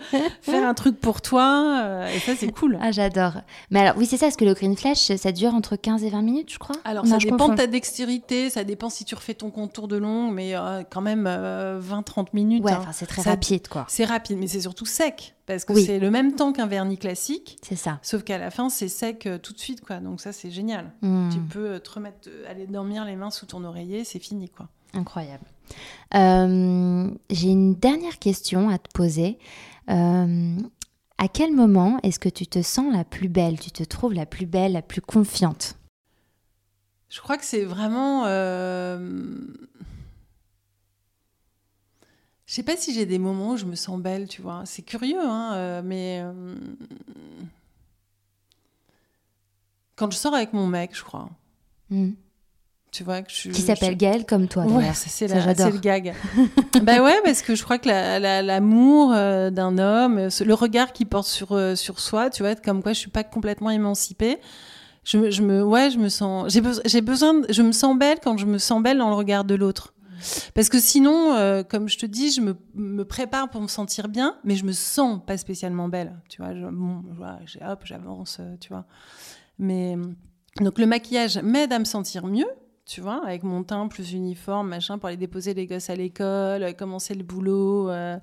faire un truc pour toi, euh, et ça, c'est cool. Ah, j'adore. Mais alors, oui, c'est ça, parce que le Green Flash, ça dure entre 15 et 20 minutes, je crois. Alors, Non, ça dépend de ta dextérité, ça dépend si tu refais ton contour de long, mais euh, quand même euh, 20-30 minutes. Ouais, hein. c'est très Ça- rapide, quoi. C'est rapide, mais c'est surtout sec, parce que Oui. c'est le même temps qu'un vernis classique, C'est ça. sauf qu'à la fin, c'est sec euh, tout de suite, quoi. Donc ça, c'est génial. Hmm, Tu peux te remettre, euh, aller dormir les mains sous ton oreiller, c'est fini, quoi. Incroyable. Euh, j'ai une dernière question à te poser. Euh, à quel moment est-ce que tu te sens la plus belle? Tu te trouves la plus belle, la plus confiante? Je crois que c'est vraiment. Euh... Je sais pas si j'ai des moments où je me sens belle, tu vois. C'est curieux, hein, euh, mais. Euh, quand je sors avec mon mec, je crois. Hmm. Tu vois que je, Qui s'appelle je- Gaël comme toi. Ouais, c'est le gag. bah ouais, parce que je crois que la- la- l'amour euh, d'un homme, euh, le regard qu'il porte sur, euh, sur soi, tu vois, comme quoi je suis pas complètement émancipée. Je, me- je me, ouais, je me sens, j'ai besoin, je me sens belle quand je me sens belle dans le regard de l'autre. Parce que sinon, euh, comme je te dis, je me, me prépare pour me sentir bien, mais je me sens pas spécialement belle. Tu vois, je, bon, hop, j'avance, tu vois. Mais donc le maquillage m'aide à me sentir mieux, tu vois, avec mon teint plus uniforme, machin, pour aller déposer les gosses à l'école, euh, commencer le boulot. euh.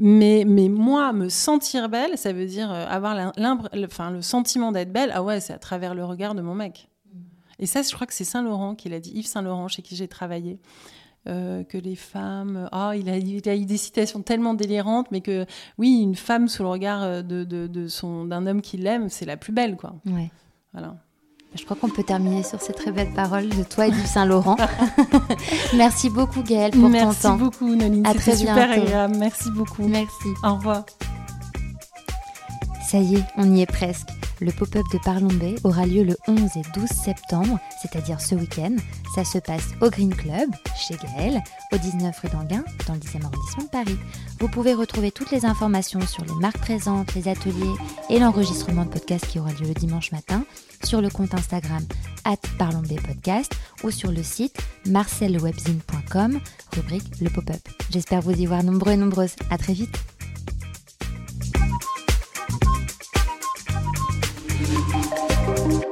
Mais, mais moi, me sentir belle, ça veut dire euh, avoir le, le sentiment d'être belle. Ah ouais, c'est à travers le regard de mon mec. Et ça, je crois que c'est Saint-Laurent qui l'a dit, Yves Saint-Laurent, chez qui j'ai travaillé. que les femmes. Ah, il, a, il a eu des citations tellement délirantes, mais que oui, une femme sous le regard euh, de, de, d'un homme qui l'aime, c'est la plus belle, quoi. Ouais. Voilà. Je crois qu'on peut terminer sur ces très belles paroles de toi et du Saint-Laurent. Merci beaucoup Gaëlle pour Merci ton temps. beaucoup, Noline. C'était super bientôt. agréable. Merci beaucoup. Merci. Au revoir. Ça y est, on y est presque. Le pop-up de Parlombé aura lieu le 11 et 12 septembre, c'est-à-dire ce week-end. Ça se passe au Green Club, chez Gaël, au 19 rue d'Anguin, dans le 10e arrondissement de Paris. Vous pouvez retrouver toutes les informations sur les marques présentes, les ateliers et l'enregistrement de podcast qui aura lieu le dimanche matin sur le compte Instagram at Podcast ou sur le site marcelwebzine.com, rubrique le pop-up. J'espère vous y voir nombreux et nombreuses. À très vite Música